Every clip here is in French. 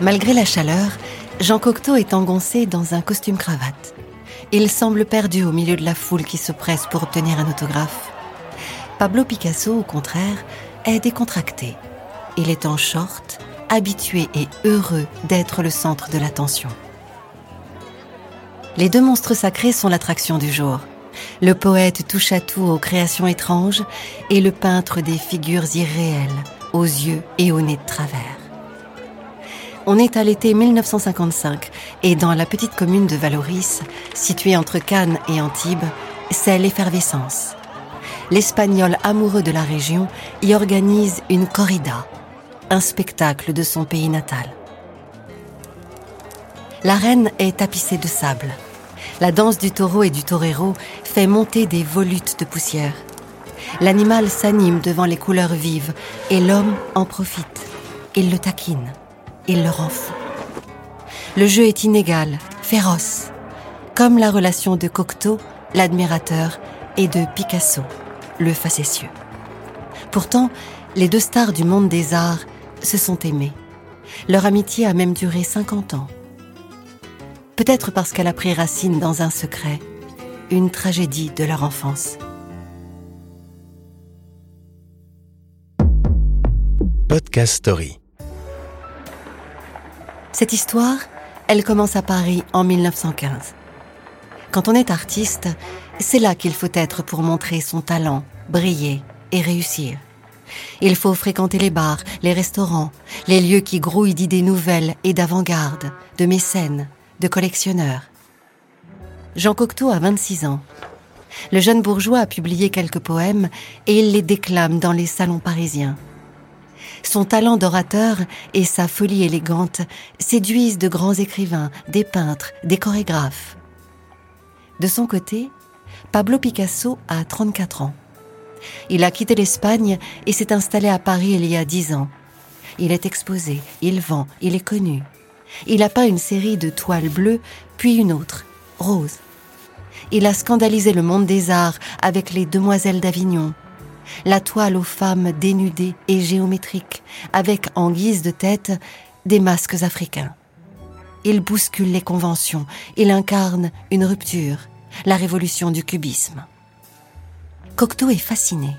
Malgré la chaleur, Jean Cocteau est engoncé dans un costume cravate. Il semble perdu au milieu de la foule qui se presse pour obtenir un autographe. Pablo Picasso, au contraire, est décontracté. Il est en short, habitué et heureux d'être le centre de l'attention. Les deux monstres sacrés sont l'attraction du jour. Le poète touche à tout aux créations étranges et le peintre des figures irréelles, aux yeux et au nez de travers. On est à l'été 1955 et dans la petite commune de Valoris, située entre Cannes et Antibes, c'est l'effervescence. L'Espagnol amoureux de la région y organise une corrida, un spectacle de son pays natal. L'arène est tapissée de sable. La danse du taureau et du torero fait monter des volutes de poussière. L'animal s'anime devant les couleurs vives et l'homme en profite. Il le taquine, il le rend fou. Le jeu est inégal, féroce, comme la relation de Cocteau, l'admirateur, et de Picasso, le facétieux. Pourtant, les deux stars du monde des arts se sont aimés. Leur amitié a même duré 50 ans. Peut-être parce qu'elle a pris racine dans un secret, une tragédie de leur enfance. Podcast Story. Cette histoire, elle commence à Paris en 1915. Quand on est artiste, c'est là qu'il faut être pour montrer son talent, briller et réussir. Il faut fréquenter les bars, les restaurants, les lieux qui grouillent d'idées nouvelles et d'avant-garde, de mécènes, de collectionneurs. Jean Cocteau a 26 ans. Le jeune bourgeois a publié quelques poèmes et il les déclame dans les salons parisiens. Son talent d'orateur et sa folie élégante séduisent de grands écrivains, des peintres, des chorégraphes. De son côté, Pablo Picasso a 34 ans. Il a quitté l'Espagne et s'est installé à Paris il y a dix ans. Il est exposé, il vend, il est connu. Il a peint une série de toiles bleues, puis une autre, rose. Il a scandalisé le monde des arts avec les Demoiselles d'Avignon, la toile aux femmes dénudées et géométriques, avec en guise de tête des masques africains. Il bouscule les conventions, il incarne une rupture, la révolution du cubisme. Cocteau est fasciné.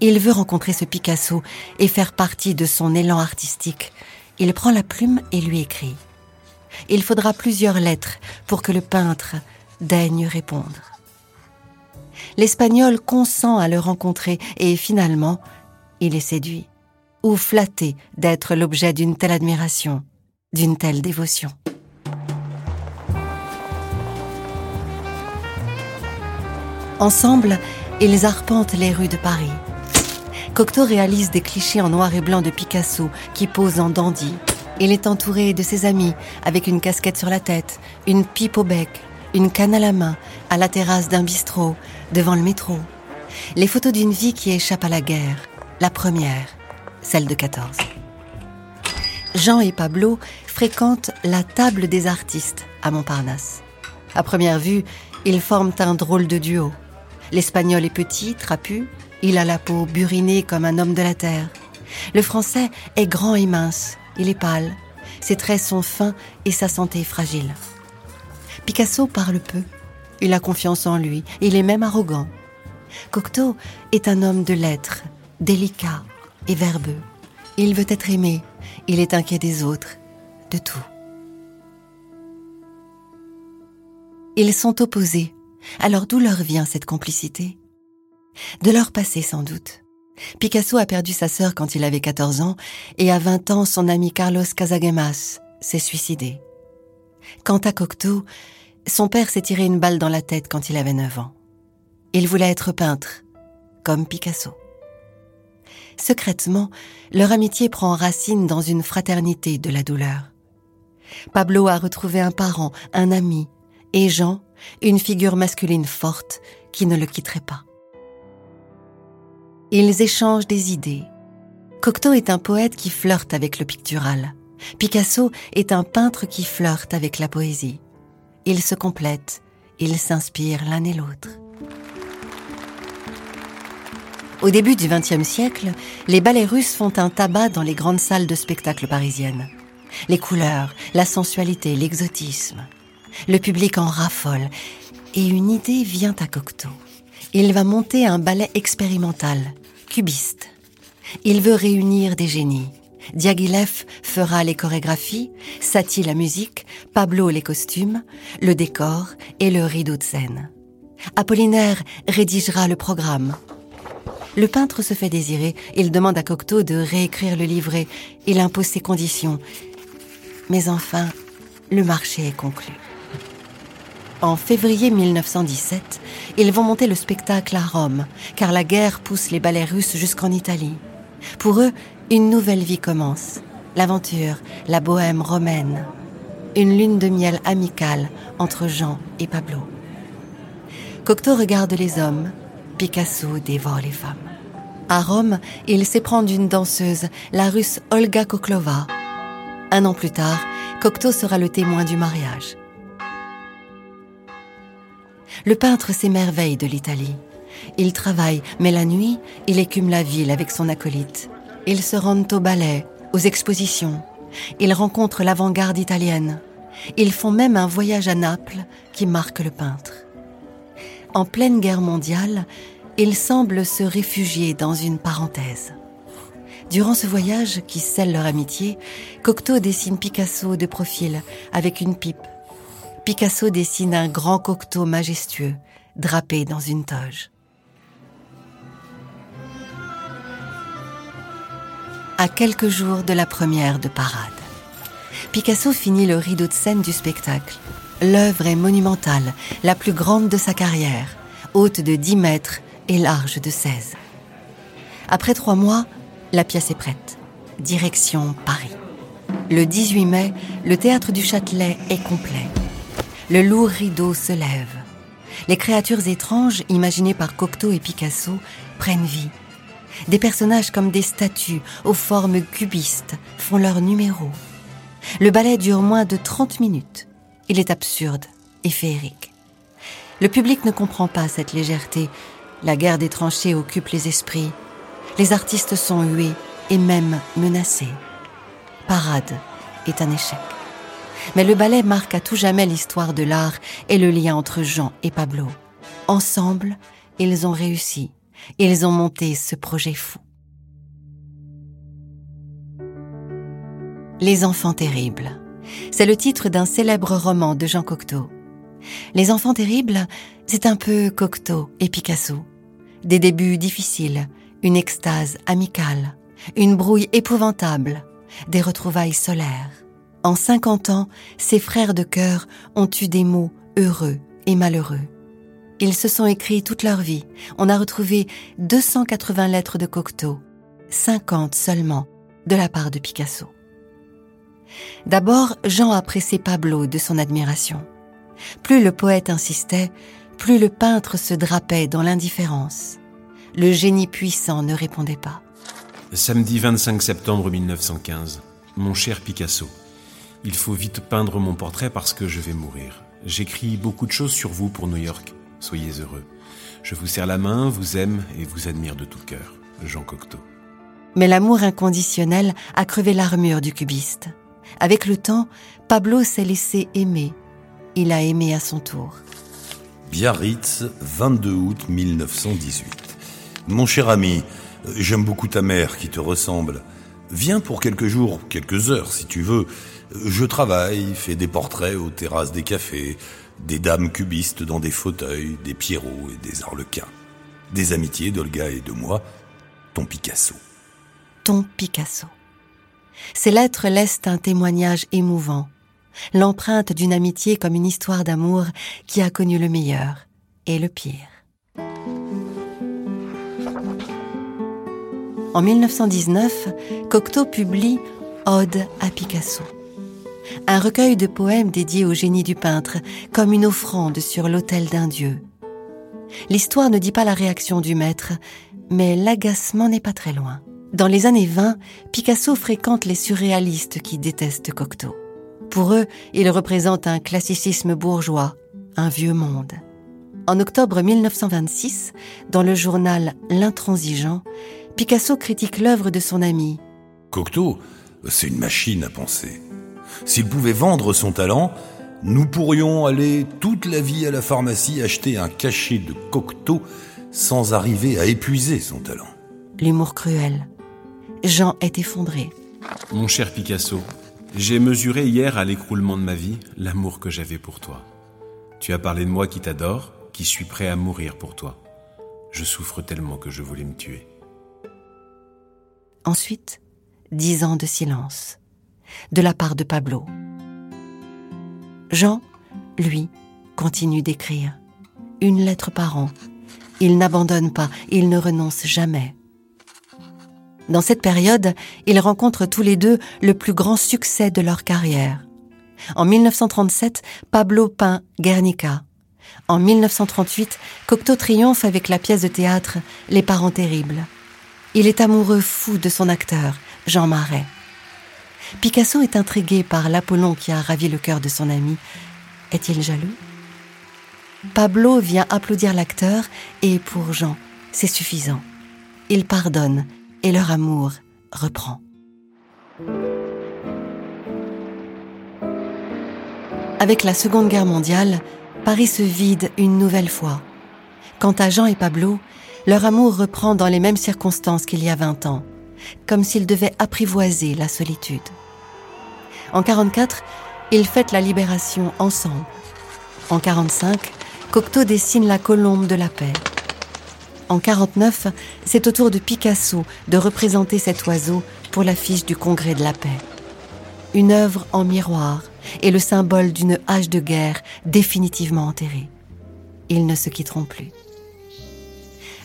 Il veut rencontrer ce Picasso et faire partie de son élan artistique. Il prend la plume et lui écrit. Il faudra plusieurs lettres pour que le peintre daigne répondre. L'Espagnol consent à le rencontrer et finalement, il est séduit ou flatté d'être l'objet d'une telle admiration, d'une telle dévotion. Ensemble, ils arpentent les rues de Paris. Cocteau réalise des clichés en noir et blanc de Picasso qui pose en dandy. Il est entouré de ses amis avec une casquette sur la tête, une pipe au bec, une canne à la main, à la terrasse d'un bistrot, devant le métro. Les photos d'une vie qui échappe à la guerre. La première, celle de 14. Jean et Pablo fréquentent la table des artistes à Montparnasse. À première vue, ils forment un drôle de duo. L'espagnol est petit, trapu, il a la peau burinée comme un homme de la terre. Le français est grand et mince, il est pâle, ses traits sont fins et sa santé fragile. Picasso parle peu, il a confiance en lui, il est même arrogant. Cocteau est un homme de lettres, délicat et verbeux. Il veut être aimé, il est inquiet des autres, de tout. Ils sont opposés, alors d'où leur vient cette complicité? De leur passé sans doute. Picasso a perdu sa sœur quand il avait 14 ans et à 20 ans son ami Carlos Casagemas s'est suicidé. Quant à Cocteau, son père s'est tiré une balle dans la tête quand il avait 9 ans. Il voulait être peintre, comme Picasso. Secrètement, leur amitié prend racine dans une fraternité de la douleur. Pablo a retrouvé un parent, un ami, et Jean une figure masculine forte qui ne le quitterait pas. Ils échangent des idées. Cocteau est un poète qui flirte avec le pictural. Picasso est un peintre qui flirte avec la poésie. Ils se complètent, ils s'inspirent l'un et l'autre. Au début du XXe siècle, les ballets russes font un tabac dans les grandes salles de spectacle parisiennes. Les couleurs, la sensualité, l'exotisme. Le public en raffole. Et une idée vient à Cocteau. Il va monter un ballet expérimental, cubiste. Il veut réunir des génies. Diaghilev fera les chorégraphies, Satie la musique, Pablo les costumes, le décor et le rideau de scène. Apollinaire rédigera le programme. Le peintre se fait désirer, il demande à Cocteau de réécrire le livret, il impose ses conditions. Mais enfin, le marché est conclu. En février 1917, ils vont monter le spectacle à Rome, car la guerre pousse les ballets russes jusqu'en Italie. Pour eux, une nouvelle vie commence. L'aventure, la bohème romaine. Une lune de miel amicale entre Jean et Pablo. Cocteau regarde les hommes, Picasso dévore les femmes. À Rome, il s'éprend d'une danseuse, la russe Olga Koklova. Un an plus tard, Cocteau sera le témoin du mariage. Le peintre s'émerveille de l'Italie. Il travaille, mais la nuit, il écume la ville avec son acolyte. Ils se rendent au ballet, aux expositions. Ils rencontrent l'avant-garde italienne. Ils font même un voyage à Naples qui marque le peintre. En pleine guerre mondiale, ils semblent se réfugier dans une parenthèse. Durant ce voyage qui scelle leur amitié, Cocteau dessine Picasso de profil avec une pipe Picasso dessine un grand Cocteau majestueux, drapé dans une toge. À quelques jours de la première de parade, Picasso finit le rideau de scène du spectacle. L'œuvre est monumentale, la plus grande de sa carrière, haute de 10 mètres et large de 16. Après trois mois, la pièce est prête. Direction Paris. Le 18 mai, le théâtre du Châtelet est complet. Le lourd rideau se lève. Les créatures étranges imaginées par Cocteau et Picasso prennent vie. Des personnages comme des statues aux formes cubistes font leur numéro. Le ballet dure moins de 30 minutes. Il est absurde et féerique. Le public ne comprend pas cette légèreté. La guerre des tranchées occupe les esprits. Les artistes sont hués et même menacés. Parade est un échec. Mais le ballet marque à tout jamais l'histoire de l'art et le lien entre Jean et Pablo. Ensemble, ils ont réussi. Ils ont monté ce projet fou. Les enfants terribles. C'est le titre d'un célèbre roman de Jean Cocteau. Les enfants terribles, c'est un peu Cocteau et Picasso. Des débuts difficiles, une extase amicale, une brouille épouvantable, des retrouvailles solaires. En 50 ans, ses frères de cœur ont eu des mots heureux et malheureux. Ils se sont écrits toute leur vie. On a retrouvé 280 lettres de Cocteau, 50 seulement de la part de Picasso. D'abord, Jean a Pablo de son admiration. Plus le poète insistait, plus le peintre se drapait dans l'indifférence. Le génie puissant ne répondait pas. Samedi 25 septembre 1915. Mon cher Picasso. Il faut vite peindre mon portrait parce que je vais mourir. J'écris beaucoup de choses sur vous pour New York. Soyez heureux. Je vous serre la main, vous aime et vous admire de tout cœur. Jean Cocteau. Mais l'amour inconditionnel a crevé l'armure du cubiste. Avec le temps, Pablo s'est laissé aimer. Il a aimé à son tour. Biarritz, 22 août 1918. Mon cher ami, j'aime beaucoup ta mère qui te ressemble. Viens pour quelques jours, quelques heures si tu veux. Je travaille, fais des portraits aux terrasses des cafés, des dames cubistes dans des fauteuils, des pierrots et des arlequins. Des amitiés d'Olga et de moi, ton Picasso. Ton Picasso. Ces lettres laissent un témoignage émouvant, l'empreinte d'une amitié comme une histoire d'amour qui a connu le meilleur et le pire. En 1919, Cocteau publie Ode à Picasso un recueil de poèmes dédiés au génie du peintre, comme une offrande sur l'autel d'un dieu. L'histoire ne dit pas la réaction du maître, mais l'agacement n'est pas très loin. Dans les années 20, Picasso fréquente les surréalistes qui détestent Cocteau. Pour eux, il représente un classicisme bourgeois, un vieux monde. En octobre 1926, dans le journal L'Intransigeant, Picasso critique l'œuvre de son ami. Cocteau, c'est une machine à penser. S'il pouvait vendre son talent, nous pourrions aller toute la vie à la pharmacie acheter un cachet de Cocteau sans arriver à épuiser son talent. L'humour cruel. Jean est effondré. Mon cher Picasso, j'ai mesuré hier à l'écroulement de ma vie l'amour que j'avais pour toi. Tu as parlé de moi qui t'adore, qui suis prêt à mourir pour toi. Je souffre tellement que je voulais me tuer. Ensuite, dix ans de silence, de la part de Pablo. Jean, lui, continue d'écrire. Une lettre par an. Il n'abandonne pas, il ne renonce jamais. Dans cette période, ils rencontrent tous les deux le plus grand succès de leur carrière. En 1937, Pablo peint Guernica. En 1938, Cocteau triomphe avec la pièce de théâtre Les parents terribles. Il est amoureux fou de son acteur, Jean Marais. Picasso est intrigué par l'Apollon qui a ravi le cœur de son ami. Est-il jaloux? Pablo vient applaudir l'acteur et pour Jean, c'est suffisant. Il pardonne et leur amour reprend. Avec la Seconde Guerre mondiale, Paris se vide une nouvelle fois. Quant à Jean et Pablo, leur amour reprend dans les mêmes circonstances qu'il y a 20 ans, comme s'ils devaient apprivoiser la solitude. En 44, ils fêtent la libération ensemble. En 45, Cocteau dessine la colombe de la paix. En 49, c'est au tour de Picasso de représenter cet oiseau pour l'affiche du Congrès de la paix. Une œuvre en miroir et le symbole d'une hache de guerre définitivement enterrée. Ils ne se quitteront plus.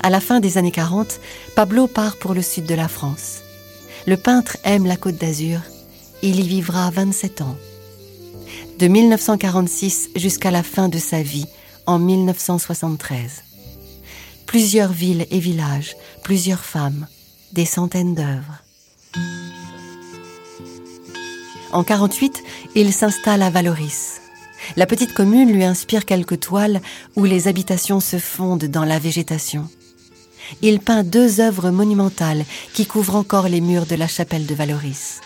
À la fin des années 40, Pablo part pour le sud de la France. Le peintre aime la côte d'Azur. Il y vivra 27 ans. De 1946 jusqu'à la fin de sa vie, en 1973. Plusieurs villes et villages, plusieurs femmes, des centaines d'œuvres. En 48, il s'installe à Valoris. La petite commune lui inspire quelques toiles où les habitations se fondent dans la végétation il peint deux œuvres monumentales qui couvrent encore les murs de la chapelle de Valoris.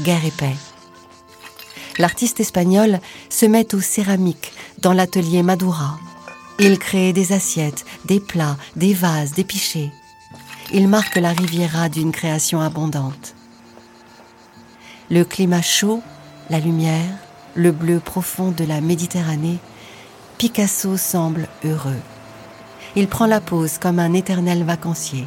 Guerre et paix. L'artiste espagnol se met aux céramiques dans l'atelier Madura. Il crée des assiettes, des plats, des vases, des pichets. Il marque la Riviera d'une création abondante. Le climat chaud, la lumière, le bleu profond de la Méditerranée, Picasso semble heureux il prend la pose comme un éternel vacancier.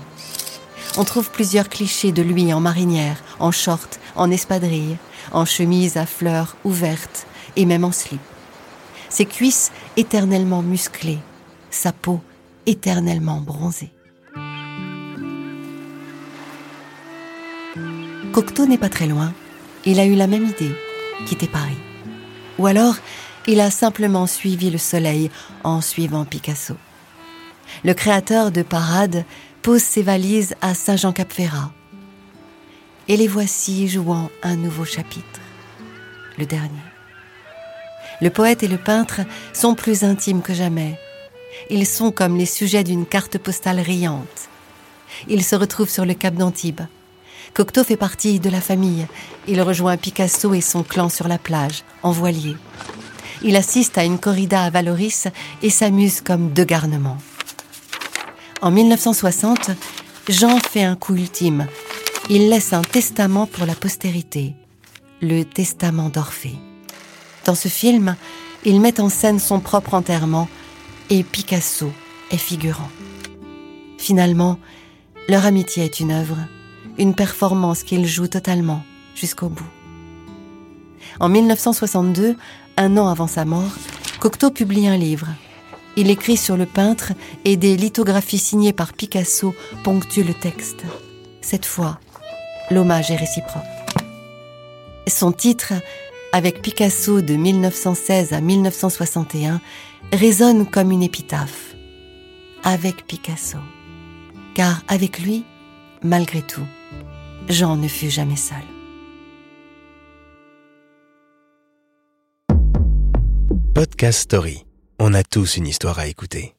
On trouve plusieurs clichés de lui en marinière, en short, en espadrille, en chemise à fleurs ouvertes et même en slip. Ses cuisses éternellement musclées, sa peau éternellement bronzée. Cocteau n'est pas très loin. Il a eu la même idée, quitter Paris. Ou alors, il a simplement suivi le soleil en suivant Picasso le créateur de Parade pose ses valises à Saint-Jean-Cap-Ferrat. Et les voici jouant un nouveau chapitre, le dernier. Le poète et le peintre sont plus intimes que jamais. Ils sont comme les sujets d'une carte postale riante. Ils se retrouvent sur le cap d'Antibes. Cocteau fait partie de la famille. Il rejoint Picasso et son clan sur la plage, en voilier. Il assiste à une corrida à Valoris et s'amuse comme deux garnements. En 1960, Jean fait un coup ultime. Il laisse un testament pour la postérité, le testament d'Orphée. Dans ce film, il met en scène son propre enterrement et Picasso est figurant. Finalement, leur amitié est une œuvre, une performance qu'il joue totalement jusqu'au bout. En 1962, un an avant sa mort, Cocteau publie un livre, il écrit sur le peintre et des lithographies signées par Picasso ponctuent le texte. Cette fois, l'hommage est réciproque. Son titre, avec Picasso de 1916 à 1961, résonne comme une épitaphe. Avec Picasso. Car avec lui, malgré tout, Jean ne fut jamais seul. Podcast Story. On a tous une histoire à écouter.